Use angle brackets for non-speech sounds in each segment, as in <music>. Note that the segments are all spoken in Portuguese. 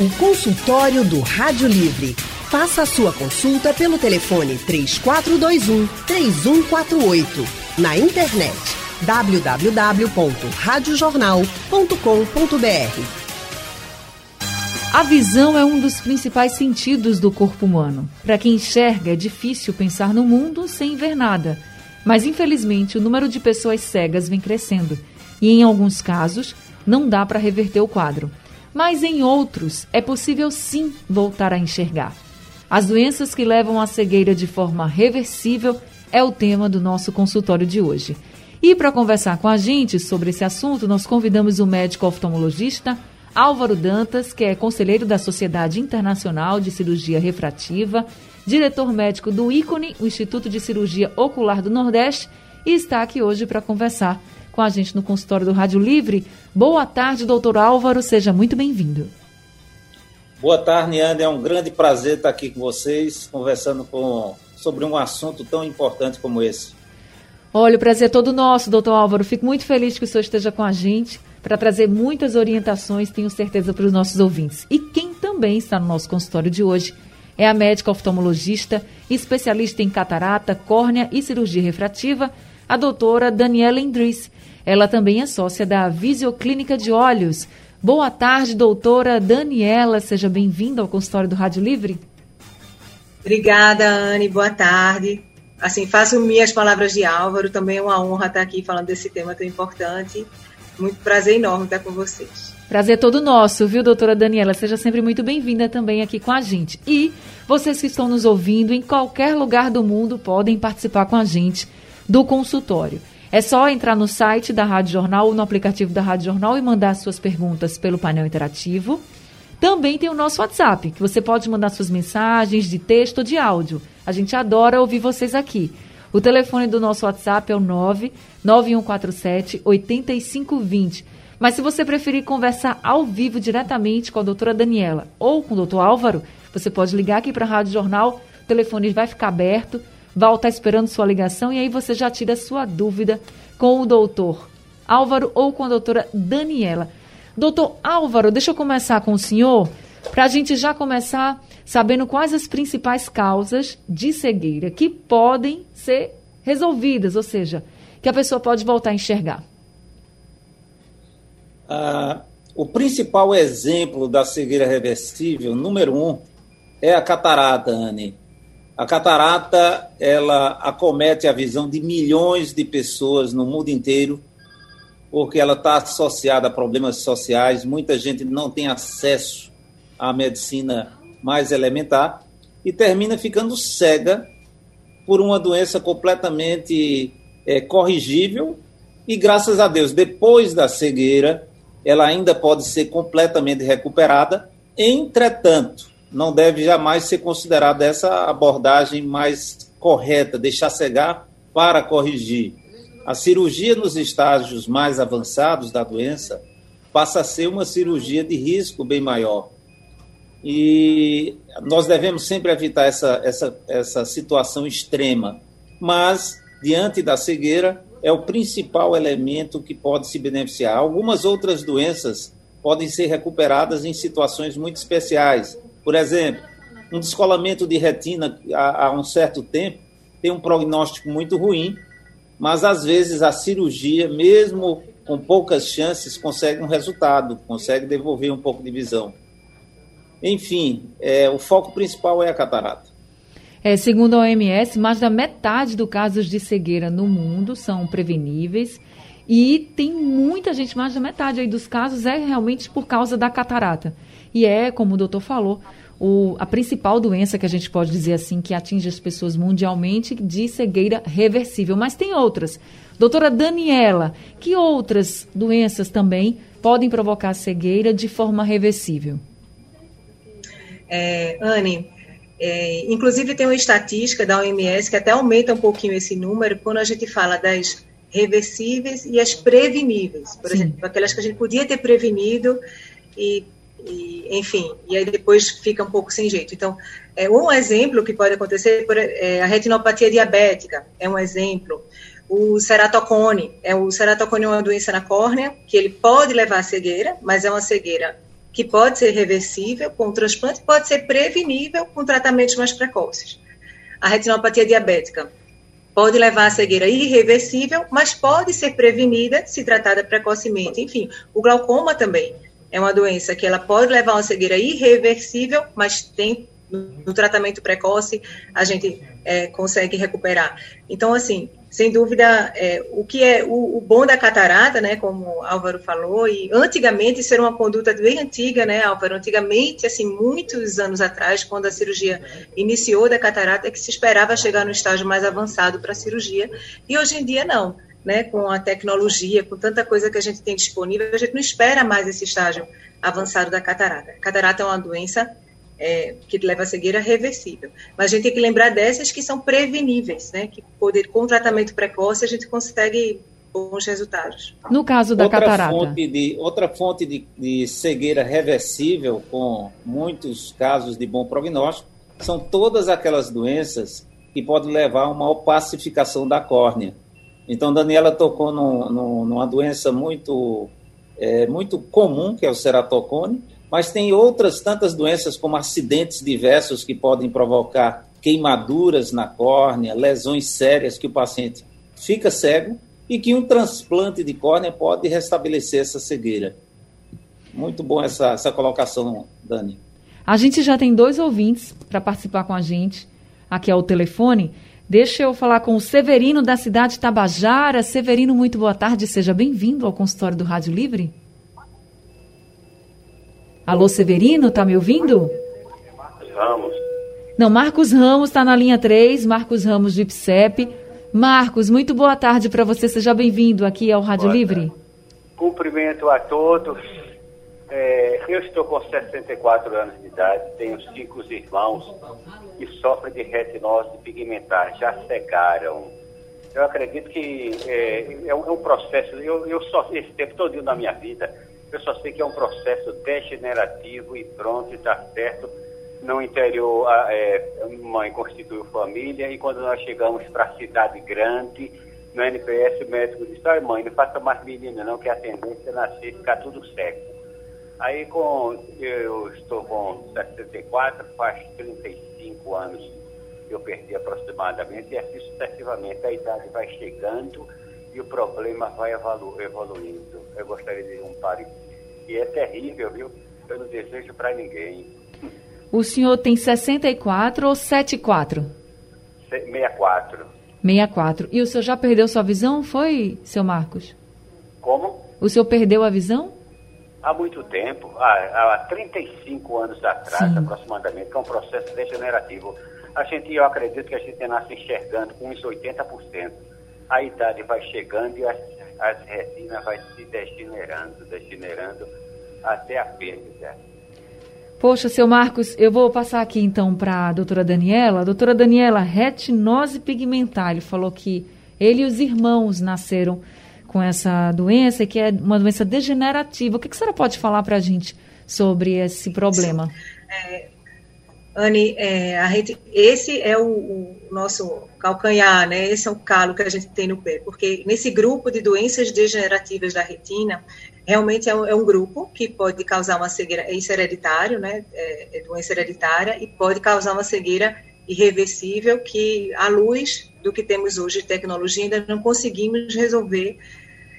O consultório do Rádio Livre. Faça a sua consulta pelo telefone 3421 3148. Na internet www.radiojornal.com.br. A visão é um dos principais sentidos do corpo humano. Para quem enxerga, é difícil pensar no mundo sem ver nada. Mas, infelizmente, o número de pessoas cegas vem crescendo. E, em alguns casos, não dá para reverter o quadro mas em outros é possível sim voltar a enxergar. As doenças que levam à cegueira de forma reversível é o tema do nosso consultório de hoje. E para conversar com a gente sobre esse assunto, nós convidamos o médico oftalmologista Álvaro Dantas, que é conselheiro da Sociedade Internacional de Cirurgia Refrativa, diretor médico do ICONE, o Instituto de Cirurgia Ocular do Nordeste, e está aqui hoje para conversar com a gente no consultório do Rádio Livre. Boa tarde, doutor Álvaro, seja muito bem-vindo. Boa tarde, Niane. É um grande prazer estar aqui com vocês, conversando com, sobre um assunto tão importante como esse. Olha, o prazer é todo nosso, doutor Álvaro. Fico muito feliz que o senhor esteja com a gente para trazer muitas orientações, tenho certeza, para os nossos ouvintes. E quem também está no nosso consultório de hoje é a médica oftalmologista, especialista em catarata, córnea e cirurgia refrativa, a doutora Daniela Endris. Ela também é sócia da Visioclínica de Olhos. Boa tarde, doutora Daniela. Seja bem-vinda ao consultório do Rádio Livre. Obrigada, Anne. Boa tarde. Assim, faço minhas palavras de Álvaro. Também é uma honra estar aqui falando desse tema tão importante. Muito prazer enorme estar com vocês. Prazer todo nosso, viu, doutora Daniela? Seja sempre muito bem-vinda também aqui com a gente. E vocês que estão nos ouvindo em qualquer lugar do mundo podem participar com a gente do consultório. É só entrar no site da Rádio Jornal ou no aplicativo da Rádio Jornal e mandar suas perguntas pelo painel interativo. Também tem o nosso WhatsApp, que você pode mandar suas mensagens de texto ou de áudio. A gente adora ouvir vocês aqui. O telefone do nosso WhatsApp é o 99147 8520. Mas se você preferir conversar ao vivo diretamente com a doutora Daniela ou com o doutor Álvaro, você pode ligar aqui para a Rádio Jornal, o telefone vai ficar aberto Val está esperando sua ligação e aí você já tira sua dúvida com o doutor Álvaro ou com a doutora Daniela. Doutor Álvaro, deixa eu começar com o senhor, para a gente já começar sabendo quais as principais causas de cegueira que podem ser resolvidas, ou seja, que a pessoa pode voltar a enxergar. Ah, o principal exemplo da cegueira reversível, número um, é a catarata, Anne. A catarata, ela acomete a visão de milhões de pessoas no mundo inteiro, porque ela está associada a problemas sociais. Muita gente não tem acesso à medicina mais elementar e termina ficando cega por uma doença completamente é, corrigível. E graças a Deus, depois da cegueira, ela ainda pode ser completamente recuperada. Entretanto, não deve jamais ser considerada essa abordagem mais correta, deixar cegar para corrigir. A cirurgia nos estágios mais avançados da doença passa a ser uma cirurgia de risco bem maior. E nós devemos sempre evitar essa, essa, essa situação extrema. Mas, diante da cegueira, é o principal elemento que pode se beneficiar. Algumas outras doenças podem ser recuperadas em situações muito especiais, por exemplo, um descolamento de retina há, um certo tempo tem um prognóstico muito ruim, mas às vezes a cirurgia, mesmo com poucas chances, consegue um resultado, consegue devolver um pouco de visão. Enfim, é, o foco principal é a catarata. É, segundo a OMS, mais da metade dos casos de cegueira no mundo são preveníveis e tem muita gente, mais da metade dos casos é realmente por causa da catarata. E é, como o doutor falou, o, a principal doença que a gente pode dizer assim, que atinge as pessoas mundialmente, de cegueira reversível. Mas tem outras. Doutora Daniela, que outras doenças também podem provocar cegueira de forma reversível? É, Anne, é, inclusive tem uma estatística da OMS que até aumenta um pouquinho esse número quando a gente fala das reversíveis e as preveníveis. Por Sim. exemplo, aquelas que a gente podia ter prevenido e e, enfim, e aí depois fica um pouco sem jeito. Então, é um exemplo que pode acontecer é a retinopatia diabética, é um exemplo. O ceratocone, é o ceratocone é uma doença na córnea que ele pode levar à cegueira, mas é uma cegueira que pode ser reversível com o transplante, pode ser prevenível com tratamentos mais precoces. A retinopatia diabética pode levar à cegueira irreversível, mas pode ser prevenida se tratada precocemente. Enfim, o glaucoma também é uma doença que ela pode levar a uma cegueira irreversível, mas tem no tratamento precoce a gente é, consegue recuperar. Então, assim, sem dúvida, é, o que é o, o, bom da catarata, né, como Álvaro falou, e antigamente isso era uma conduta bem antiga, né, Álvaro? Antigamente, assim, muitos anos atrás, quando a cirurgia iniciou da catarata, é que se esperava chegar no estágio mais avançado para a cirurgia, e hoje em dia não. Né, com a tecnologia, com tanta coisa que a gente tem disponível, a gente não espera mais esse estágio avançado da catarata. A catarata é uma doença é, que leva a cegueira reversível. Mas a gente tem que lembrar dessas que são preveníveis, né? Que poder, com tratamento precoce a gente consegue bons resultados. No caso da outra catarata. Fonte de, outra fonte de, de cegueira reversível, com muitos casos de bom prognóstico, são todas aquelas doenças que podem levar a uma opacificação da córnea. Então, Daniela tocou no, no, numa doença muito, é, muito comum, que é o ceratocone, mas tem outras tantas doenças, como acidentes diversos que podem provocar queimaduras na córnea, lesões sérias que o paciente fica cego e que um transplante de córnea pode restabelecer essa cegueira. Muito bom essa, essa colocação, Dani. A gente já tem dois ouvintes para participar com a gente. Aqui é o telefone. Deixa eu falar com o Severino da cidade de Tabajara. Severino, muito boa tarde. Seja bem-vindo ao consultório do Rádio Livre. Alô, Severino, tá me ouvindo? Ramos. Não, Marcos Ramos está na linha 3, Marcos Ramos de IPSEP. Marcos, muito boa tarde para você, seja bem-vindo aqui ao Rádio boa Livre. Tarde. Cumprimento a todos. É, eu estou com 64 anos de idade, tenho cinco irmãos que sofrem de retinose pigmentar, já cegaram. Eu acredito que é, é um é processo, eu, eu só, esse tempo todo na minha vida, eu só sei que é um processo degenerativo e pronto, está certo. No interior, a é, mãe constituiu família e quando nós chegamos para a cidade grande, no NPS, o médico disse, ai mãe, não faça mais menina não, que a tendência é nascer ficar tudo seco. Aí com, eu estou com 64, faz 35 anos eu perdi aproximadamente, e assim sucessivamente a idade vai chegando e o problema vai evolu evoluindo. Eu gostaria de um pare. E é terrível, viu? Eu não desejo para ninguém. O senhor tem 64 ou 74? 64. 64. E o senhor já perdeu sua visão, foi, seu Marcos? Como? O senhor perdeu a visão? Há muito tempo, há, há 35 anos atrás, Sim. aproximadamente, que é um processo degenerativo. A gente, eu acredito que a gente nasce enxergando com uns 80% a idade vai chegando e as, as retinas vai se degenerando, degenerando até a perda. Poxa, seu Marcos, eu vou passar aqui então para a doutora Daniela. Doutora Daniela, retinose pigmentar, ele falou que ele e os irmãos nasceram com essa doença, que é uma doença degenerativa. O que, que a senhora pode falar para a gente sobre esse problema? É, Anne, é, a gente, esse é o, o, nosso calcanhar, né? Esse é o calo que a gente tem no pé, porque nesse grupo de doenças degenerativas da retina, realmente é um, é um grupo que pode causar uma cegueira, é isso hereditário, né? É, é doença hereditária e pode causar uma cegueira irreversível que, à luz do que temos hoje de tecnologia, ainda não conseguimos resolver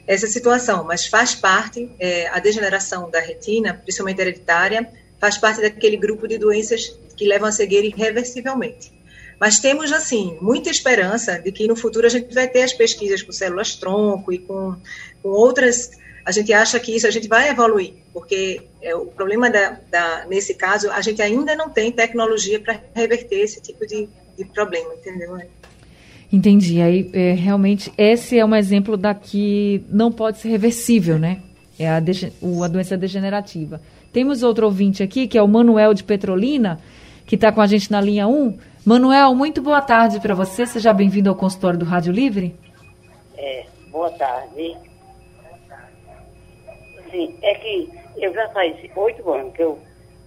essa situação, mas faz parte, é, a degeneração da retina, principalmente hereditária, faz parte daquele grupo de doenças que levam a cegueira irreversivelmente. Mas temos, assim, muita esperança de que no futuro a gente vai ter as pesquisas com células-tronco e com, com outras. A gente acha que isso a gente vai evoluir, porque é, o problema da, da, nesse caso, a gente ainda não tem tecnologia para reverter esse tipo de, de problema, entendeu? Entendi. Aí, é, realmente, esse é um exemplo da que não pode ser reversível, né? É a, a doença degenerativa. Temos outro ouvinte aqui, que é o Manuel de Petrolina, que está com a gente na linha 1. Manuel, muito boa tarde para você. Seja bem-vindo ao consultório do Rádio Livre. É, boa tarde. Sim, é que eu já faz oito anos que eu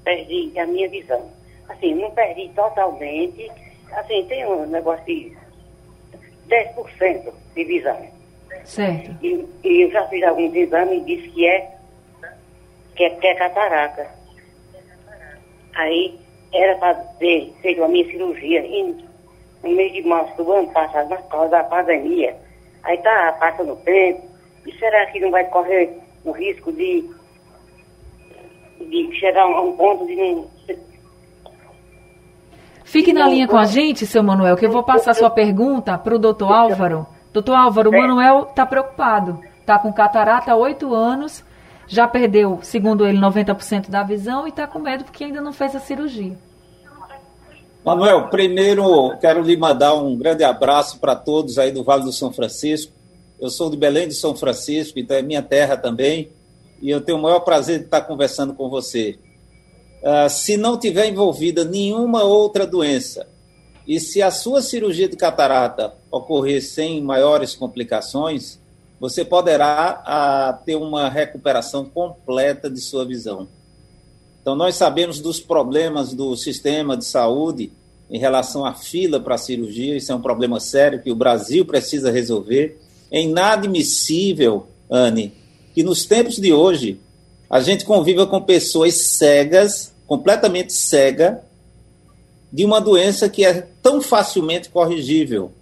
perdi a minha visão. Assim, não perdi totalmente. Assim, tem um negócio de 10% de visão. Certo. E, e eu já fiz alguns exames e disse que é que é, que é catarata. Aí era para ter feito a minha cirurgia em, no mês de março do ano passado, na causa da pandemia. Aí tá passando o tempo. E será que não vai correr o risco de, de chegar a um ponto de não. Fique na linha com a gente, seu Manuel, que eu vou passar sua pergunta para o doutor Álvaro. Doutor Álvaro, o Manuel está preocupado. Está com catarata há oito anos, já perdeu, segundo ele, 90% da visão e está com medo porque ainda não fez a cirurgia. Manuel, primeiro quero lhe mandar um grande abraço para todos aí do Vale do São Francisco. Eu sou de Belém de São Francisco, então é minha terra também, e eu tenho o maior prazer de estar conversando com você. Uh, se não tiver envolvida nenhuma outra doença, e se a sua cirurgia de catarata ocorrer sem maiores complicações, você poderá ah, ter uma recuperação completa de sua visão. Então, nós sabemos dos problemas do sistema de saúde em relação à fila para a cirurgia, isso é um problema sério que o Brasil precisa resolver. É inadmissível, Anne, que nos tempos de hoje a gente conviva com pessoas cegas, completamente cega, de uma doença que é tão facilmente corrigível.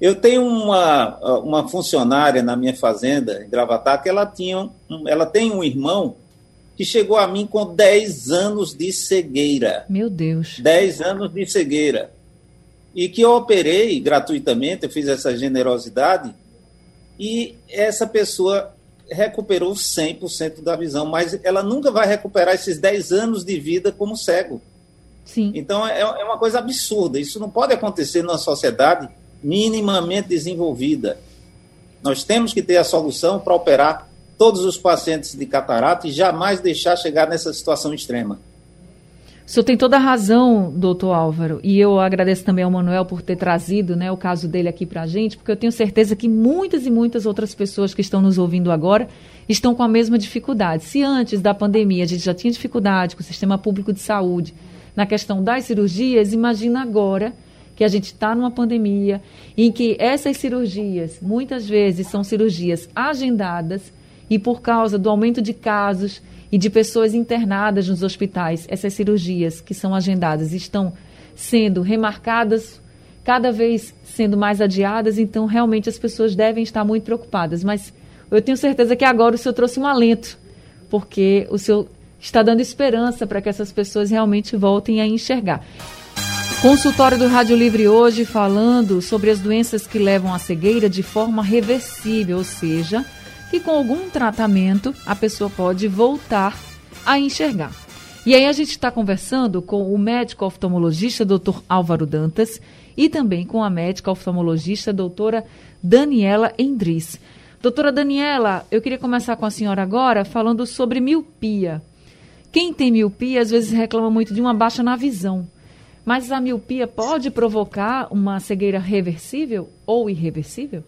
Eu tenho uma, uma funcionária na minha fazenda, em Gravatar, que ela, tinha, ela tem um irmão que chegou a mim com 10 anos de cegueira. Meu Deus. 10 anos de cegueira. E que eu operei gratuitamente, eu fiz essa generosidade, e essa pessoa recuperou 100% da visão, mas ela nunca vai recuperar esses 10 anos de vida como cego. Sim. Então é, é uma coisa absurda. Isso não pode acontecer numa sociedade minimamente desenvolvida. Nós temos que ter a solução para operar todos os pacientes de catarata e jamais deixar chegar nessa situação extrema. O senhor tem toda a razão, doutor Álvaro, e eu agradeço também ao Manuel por ter trazido né, o caso dele aqui para a gente, porque eu tenho certeza que muitas e muitas outras pessoas que estão nos ouvindo agora estão com a mesma dificuldade. Se antes da pandemia a gente já tinha dificuldade com o sistema público de saúde na questão das cirurgias, imagina agora que a gente está numa pandemia em que essas cirurgias, muitas vezes, são cirurgias agendadas e por causa do aumento de casos e de pessoas internadas nos hospitais, essas cirurgias que são agendadas estão sendo remarcadas, cada vez sendo mais adiadas, então realmente as pessoas devem estar muito preocupadas. Mas eu tenho certeza que agora o senhor trouxe um alento, porque o senhor está dando esperança para que essas pessoas realmente voltem a enxergar. Consultório do Rádio Livre hoje falando sobre as doenças que levam à cegueira de forma reversível, ou seja, que com algum tratamento a pessoa pode voltar a enxergar. E aí a gente está conversando com o médico oftalmologista Dr. Álvaro Dantas e também com a médica oftalmologista doutora Daniela Endris. Doutora Daniela, eu queria começar com a senhora agora falando sobre miopia. Quem tem miopia às vezes reclama muito de uma baixa na visão. Mas a miopia pode provocar uma cegueira reversível ou irreversível?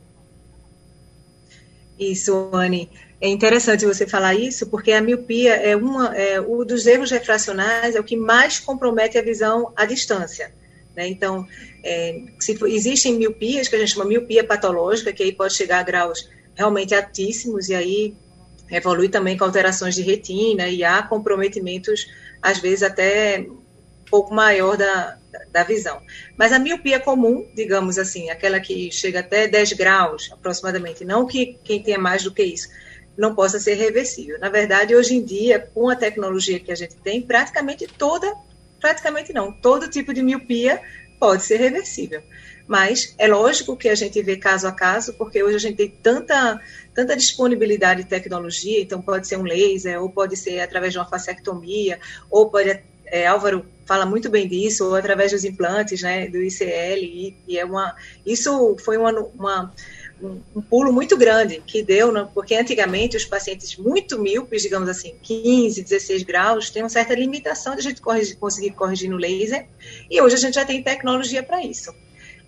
Isso, Anne. É interessante você falar isso, porque a miopia é uma, é, um dos erros refracionais é o que mais compromete a visão à distância. Né? Então, é, se for, existem miopias que a gente chama miopia patológica, que aí pode chegar a graus realmente altíssimos, e aí evolui também com alterações de retina, e há comprometimentos, às vezes, até pouco maior da, da visão. Mas a miopia comum, digamos assim, aquela que chega até 10 graus aproximadamente, não que quem tenha mais do que isso, não possa ser reversível. Na verdade, hoje em dia, com a tecnologia que a gente tem, praticamente toda, praticamente não, todo tipo de miopia pode ser reversível. Mas é lógico que a gente vê caso a caso, porque hoje a gente tem tanta, tanta disponibilidade de tecnologia, então pode ser um laser, ou pode ser através de uma fasectomia, ou pode é, Álvaro fala muito bem disso, ou através dos implantes, né, do ICL, e, e é uma, isso foi uma, uma um, um, pulo muito grande que deu, né, porque antigamente os pacientes muito míopes, digamos assim, 15, 16 graus, tem uma certa limitação de a gente corrigir, conseguir corrigir no laser, e hoje a gente já tem tecnologia para isso.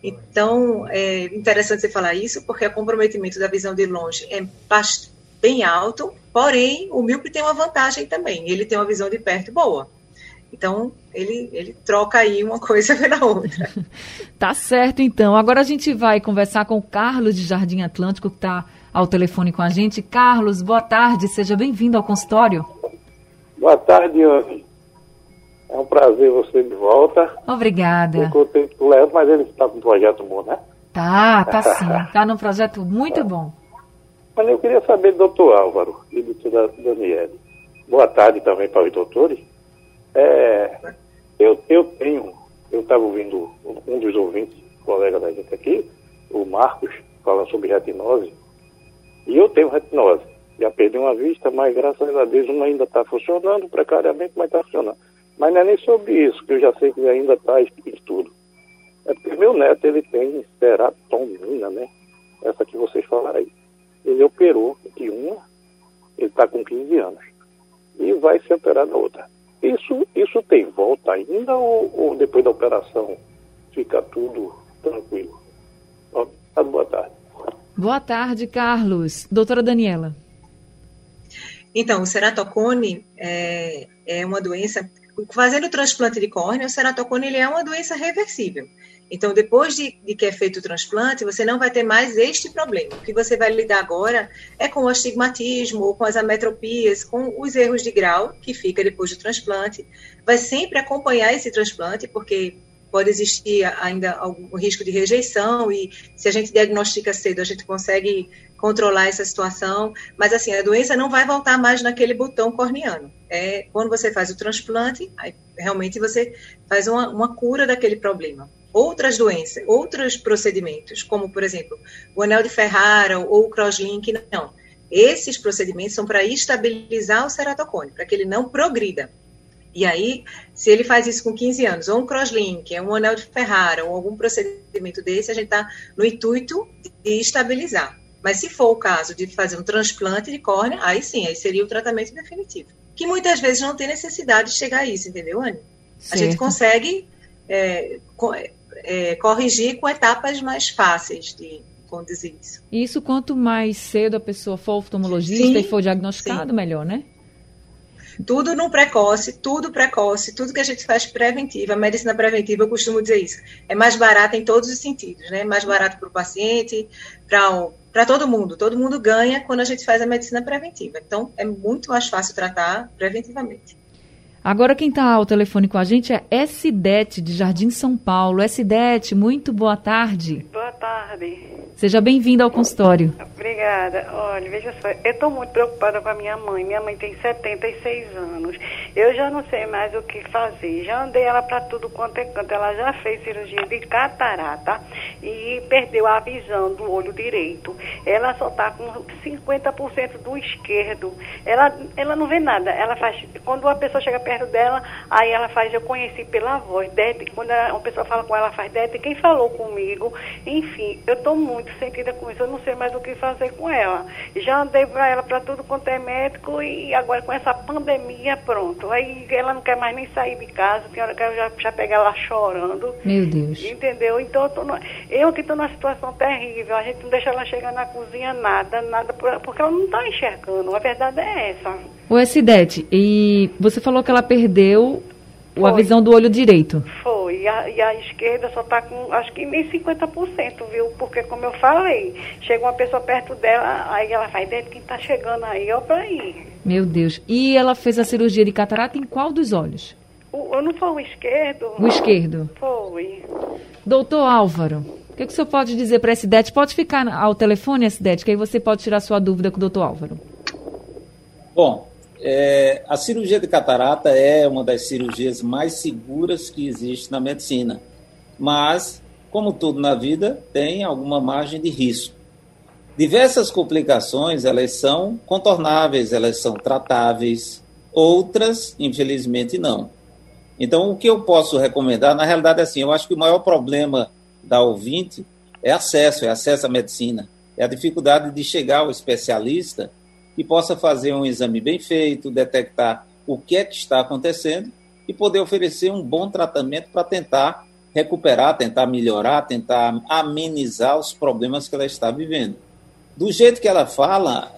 Então, é interessante você falar isso, porque o comprometimento da visão de longe é bem alto, porém, o míope tem uma vantagem também, ele tem uma visão de perto boa. Então, ele, ele troca aí uma coisa <laughs> pela outra. tá certo, então. Agora a gente vai conversar com o Carlos de Jardim Atlântico, que está ao telefone com a gente. Carlos, boa tarde, seja bem-vindo ao consultório. Boa tarde, Anne. É um prazer você de volta. Obrigada. Eu contei com o Leandro, mas ele está com um projeto bom, né? Tá, tá sim. <laughs> Tá num projeto muito bom. Mas eu queria saber do doutor Álvaro e do doutor Daniele. Boa tarde também para os doutores. É, eu, eu tenho, eu estava ouvindo um dos ouvintes, colega da gente aqui, o Marcos, falando sobre retinose, e eu tenho retinose. Já perdi uma vista, mas graças a Deus uma ainda está funcionando, precariamente, mas está funcionando. Mas não é nem sobre isso, que eu já sei que ainda está em estudo. É porque meu neto, ele tem seratonina, né? Essa que vocês falaram aí. Ele operou de uma, ele está com 15 anos. E vai ser operado da outra. Isso, isso tem volta ainda ou, ou depois da operação fica tudo tranquilo? Boa tarde. Boa tarde, Carlos. Doutora Daniela. Então, o ceratocone é, é uma doença. Fazendo o transplante de córnea, o ceratocone ele é uma doença reversível. Então, depois de, de, que é feito o transplante, você não vai ter mais este problema. O que você vai lidar agora é com o astigmatismo, ou com as ametropias, com os erros de grau que fica depois do transplante. Vai sempre acompanhar esse transplante, porque pode existir ainda algum risco de rejeição e se a gente diagnostica cedo, a gente consegue controlar essa situação, mas assim, a doença não vai voltar mais naquele botão corneano. É quando você faz o transplante, realmente você faz uma, uma cura daquele problema. Outras doenças, outros procedimentos, como por exemplo, o anel de Ferrara ou o crosslink, não. Esses procedimentos são para estabilizar o ceratocone, para que ele não progrida. E aí, se ele faz isso com 15 anos, ou um crosslink, é um anel de Ferrara, ou algum procedimento desse, a gente está no intuito de estabilizar. Mas se for o caso de fazer um transplante de córnea, aí sim, aí seria o tratamento definitivo. Que muitas vezes não tem necessidade de chegar a isso, entendeu, Anne? A gente consegue é, é, corrigir com etapas mais fáceis de conduzir isso. Isso quanto mais cedo a pessoa for oftalmologista sim, e for diagnosticado, sim. melhor, né? Tudo no precoce, tudo precoce, tudo que a gente faz preventiva, a medicina preventiva, eu costumo dizer isso, é mais barata em todos os sentidos, né? Mais barato para o paciente, para todo mundo. Todo mundo ganha quando a gente faz a medicina preventiva. Então, é muito mais fácil tratar preventivamente. Agora quem está ao telefone com a gente é Sidete, de Jardim São Paulo. Sidete, muito boa tarde. Boa tarde. Seja bem-vinda ao consultório. Obrigada. Olha, veja só, eu estou muito preocupada com a minha mãe. Minha mãe tem 76 anos. Eu já não sei mais o que fazer. Já andei ela para tudo quanto é canto. Ela já fez cirurgia de catarata e perdeu a visão do olho direito. Ela só está com 50% do esquerdo. Ela, ela não vê nada. Ela faz. Quando uma pessoa chega perto dela, aí ela faz, eu conheci pela voz. Dete, quando uma pessoa fala com ela, faz Dete, quem falou comigo? Enfim, eu estou muito sentida com isso, eu não sei mais o que fazer com ela. Já andei para ela para tudo quanto é médico e agora com essa pandemia, pronto. Aí ela não quer mais nem sair de casa, tem hora que eu já, já pegar ela chorando. Meu Deus. Entendeu? Então eu, tô no, eu que estou numa situação terrível, a gente não deixa ela chegar na cozinha nada, nada, porque ela não está enxergando. A verdade é essa. O Sidete, e você falou que ela perdeu foi. a visão do olho direito. Foi, e a, e a esquerda só está com, acho que nem 50%, viu? Porque, como eu falei, chega uma pessoa perto dela, aí ela faz, dentro quem está chegando aí, ó, para aí. Meu Deus. E ela fez a cirurgia de catarata em qual dos olhos? O, eu não foi o esquerdo? O esquerdo. Foi. Doutor Álvaro, o que, que o senhor pode dizer para a Cidete? Pode ficar ao telefone, Cidete, que aí você pode tirar sua dúvida com o doutor Álvaro. Bom, é, a cirurgia de catarata é uma das cirurgias mais seguras que existe na medicina, mas, como tudo na vida, tem alguma margem de risco. Diversas complicações, elas são contornáveis, elas são tratáveis, outras, infelizmente, não. Então, o que eu posso recomendar, na realidade, é assim, eu acho que o maior problema da ouvinte é acesso, é acesso à medicina, é a dificuldade de chegar ao especialista que possa fazer um exame bem feito, detectar o que é que está acontecendo e poder oferecer um bom tratamento para tentar recuperar, tentar melhorar, tentar amenizar os problemas que ela está vivendo. Do jeito que ela fala,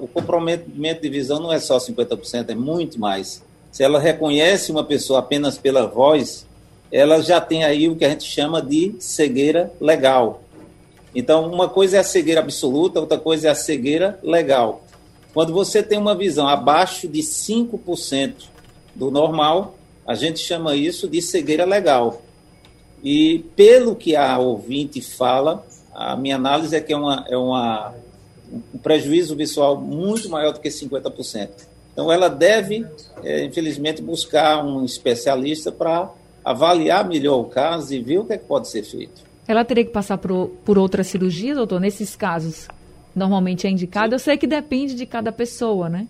o comprometimento de visão não é só 50%, é muito mais. Se ela reconhece uma pessoa apenas pela voz, ela já tem aí o que a gente chama de cegueira legal. Então, uma coisa é a cegueira absoluta, outra coisa é a cegueira legal. Quando você tem uma visão abaixo de 5% do normal, a gente chama isso de cegueira legal. E pelo que a ouvinte fala, a minha análise é que é, uma, é uma, um prejuízo visual muito maior do que 50%. Então, ela deve, é, infelizmente, buscar um especialista para avaliar melhor o caso e ver o que, é que pode ser feito. Ela teria que passar por, por outra cirurgia, doutor, nesses casos? Normalmente é indicado. Eu sei que depende de cada pessoa, né?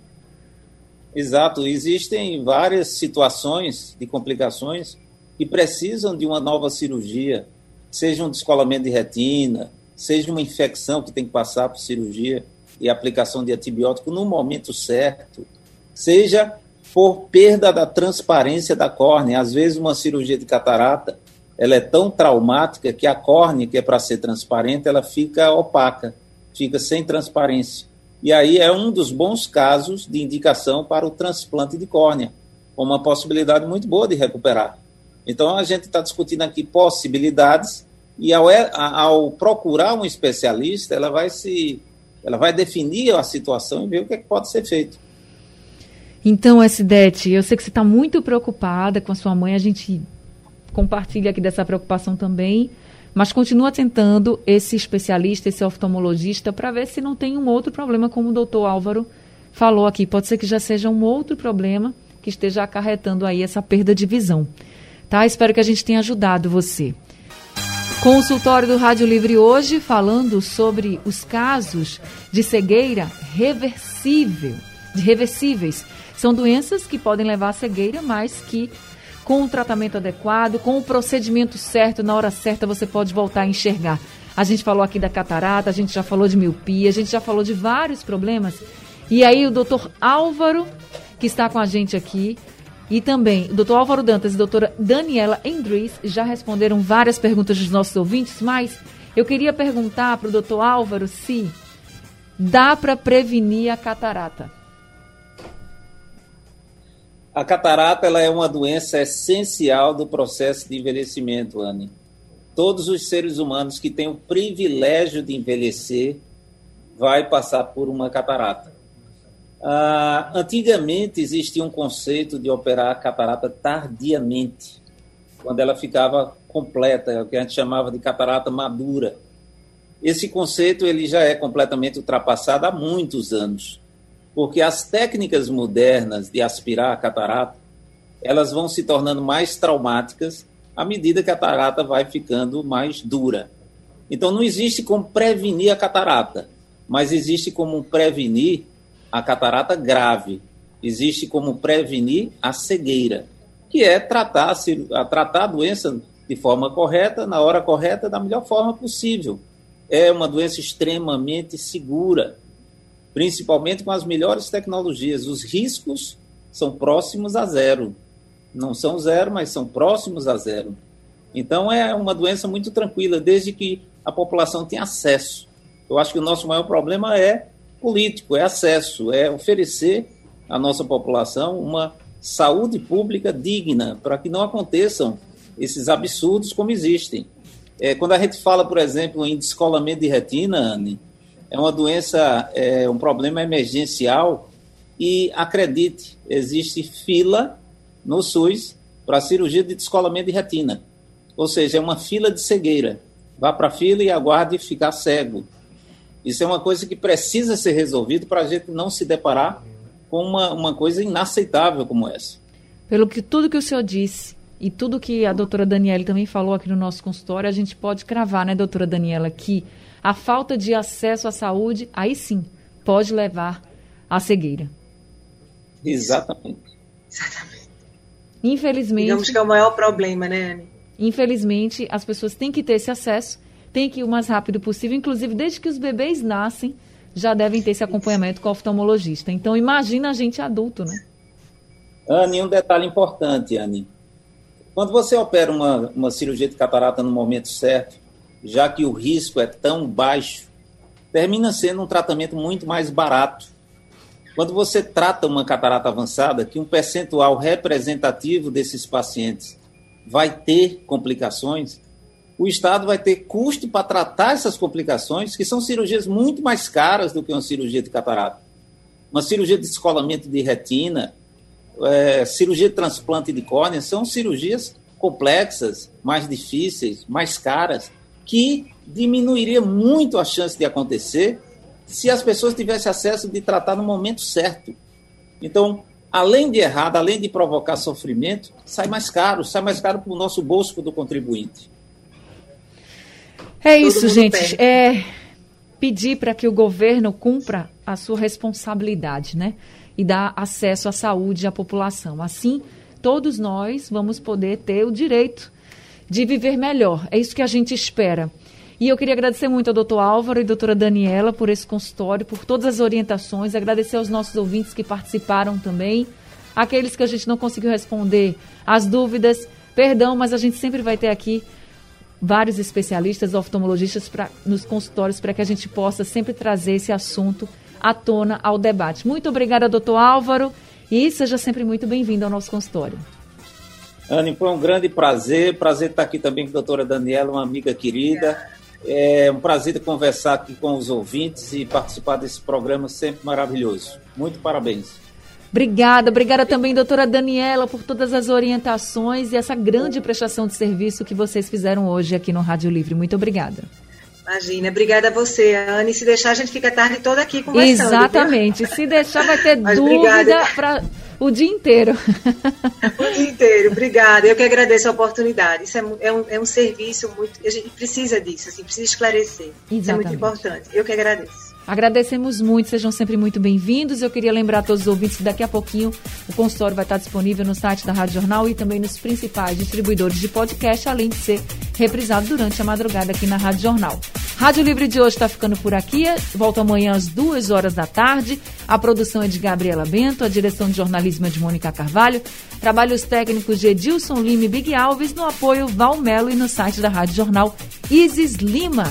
Exato. Existem várias situações de complicações que precisam de uma nova cirurgia, seja um descolamento de retina, seja uma infecção que tem que passar por cirurgia e aplicação de antibiótico no momento certo, seja por perda da transparência da córnea. Às vezes, uma cirurgia de catarata ela é tão traumática que a córnea, que é para ser transparente, ela fica opaca, fica sem transparência. E aí é um dos bons casos de indicação para o transplante de córnea, uma possibilidade muito boa de recuperar. Então a gente está discutindo aqui possibilidades e ao, ao, procurar um especialista, ela vai se, ela vai definir a situação e ver o que, é que pode ser feito. Então, Sidete, eu sei que você está muito preocupada com a sua mãe. A gente compartilha aqui dessa preocupação também, mas continua tentando esse especialista, esse oftalmologista, para ver se não tem um outro problema, como o doutor Álvaro falou aqui. Pode ser que já seja um outro problema que esteja acarretando aí essa perda de visão. Tá? Espero que a gente tenha ajudado você. Consultório do Rádio Livre hoje falando sobre os casos de cegueira reversível, de reversíveis. São doenças que podem levar à cegueira, mas que com o tratamento adequado, com o procedimento certo, na hora certa, você pode voltar a enxergar. A gente falou aqui da catarata, a gente já falou de miopia, a gente já falou de vários problemas. E aí o doutor Álvaro, que está com a gente aqui, e também o doutor Álvaro Dantas e a doutora Daniela Endries já responderam várias perguntas dos nossos ouvintes, mas eu queria perguntar para o doutor Álvaro se dá para prevenir a catarata. A catarata ela é uma doença essencial do processo de envelhecimento, Anne. Todos os seres humanos que têm o privilégio de envelhecer vai passar por uma catarata. Ah, antigamente existia um conceito de operar a catarata tardiamente, quando ela ficava completa, o que a gente chamava de catarata madura. Esse conceito ele já é completamente ultrapassado há muitos anos porque as técnicas modernas de aspirar a catarata, elas vão se tornando mais traumáticas à medida que a catarata vai ficando mais dura. Então não existe como prevenir a catarata, mas existe como prevenir a catarata grave. Existe como prevenir a cegueira, que é tratar a, tratar a doença de forma correta, na hora correta, da melhor forma possível. É uma doença extremamente segura principalmente com as melhores tecnologias. Os riscos são próximos a zero. Não são zero, mas são próximos a zero. Então é uma doença muito tranquila, desde que a população tenha acesso. Eu acho que o nosso maior problema é político, é acesso, é oferecer à nossa população uma saúde pública digna, para que não aconteçam esses absurdos como existem. É, quando a gente fala, por exemplo, em descolamento de retina, Anne, é uma doença, é um problema emergencial e acredite, existe fila no SUS para cirurgia de descolamento de retina. Ou seja, é uma fila de cegueira. Vá para a fila e aguarde ficar cego. Isso é uma coisa que precisa ser resolvido para a gente não se deparar com uma, uma coisa inaceitável como essa. Pelo que tudo que o senhor disse e tudo que a doutora Daniela também falou aqui no nosso consultório, a gente pode cravar, né, doutora Daniela, que a falta de acesso à saúde, aí sim, pode levar à cegueira. Exatamente. Exatamente. Infelizmente. Digamos que é o maior problema, né, Anne? Infelizmente, as pessoas têm que ter esse acesso, têm que ir o mais rápido possível, inclusive desde que os bebês nascem, já devem ter esse acompanhamento com o oftalmologista. Então, imagina a gente adulto, né? Anne, um detalhe importante, Anne. Quando você opera uma, uma cirurgia de catarata no momento certo, já que o risco é tão baixo, termina sendo um tratamento muito mais barato. Quando você trata uma catarata avançada, que um percentual representativo desses pacientes vai ter complicações, o Estado vai ter custo para tratar essas complicações, que são cirurgias muito mais caras do que uma cirurgia de catarata. uma cirurgia de descolamento de retina, é, cirurgia de transplante de córnea, são cirurgias complexas, mais difíceis, mais caras, que diminuiria muito a chance de acontecer se as pessoas tivessem acesso de tratar no momento certo. Então, além de errado, além de provocar sofrimento, sai mais caro, sai mais caro para o nosso bolso do contribuinte. É isso, gente. É pedir para que o governo cumpra a sua responsabilidade, né? E dar acesso à saúde à população. Assim, todos nós vamos poder ter o direito de viver melhor. É isso que a gente espera. E eu queria agradecer muito ao doutor Álvaro e doutora Daniela por esse consultório, por todas as orientações, agradecer aos nossos ouvintes que participaram também, aqueles que a gente não conseguiu responder as dúvidas, perdão, mas a gente sempre vai ter aqui vários especialistas, oftalmologistas pra, nos consultórios para que a gente possa sempre trazer esse assunto à tona ao debate. Muito obrigada, doutor Álvaro, e seja sempre muito bem-vindo ao nosso consultório. Anne, foi um grande prazer, prazer estar aqui também com a doutora Daniela, uma amiga querida. É um prazer conversar aqui com os ouvintes e participar desse programa sempre maravilhoso. Muito parabéns. Obrigada, obrigada também, doutora Daniela, por todas as orientações e essa grande prestação de serviço que vocês fizeram hoje aqui no Rádio Livre. Muito obrigada. Imagina, obrigada a você, Anne. Se deixar, a gente fica a tarde toda aqui conversando. Exatamente. Viu? Se deixar, vai ter <laughs> Mas dúvida para o dia inteiro. <laughs> O dia inteiro, obrigada. Eu que agradeço a oportunidade. Isso é, é, um, é um serviço muito. A gente precisa disso, assim, precisa esclarecer. Exatamente. Isso é muito importante. Eu que agradeço. Agradecemos muito, sejam sempre muito bem-vindos. Eu queria lembrar a todos os ouvintes que daqui a pouquinho o consultório vai estar disponível no site da Rádio Jornal e também nos principais distribuidores de podcast, além de ser reprisado durante a madrugada aqui na Rádio Jornal. Rádio Livre de hoje está ficando por aqui. Volto amanhã às duas horas da tarde. A produção é de Gabriela Bento, a direção de jornalismo é de Mônica Carvalho, trabalhos técnicos de Edilson Lima e Big Alves, no apoio Valmelo e no site da Rádio Jornal Isis Lima.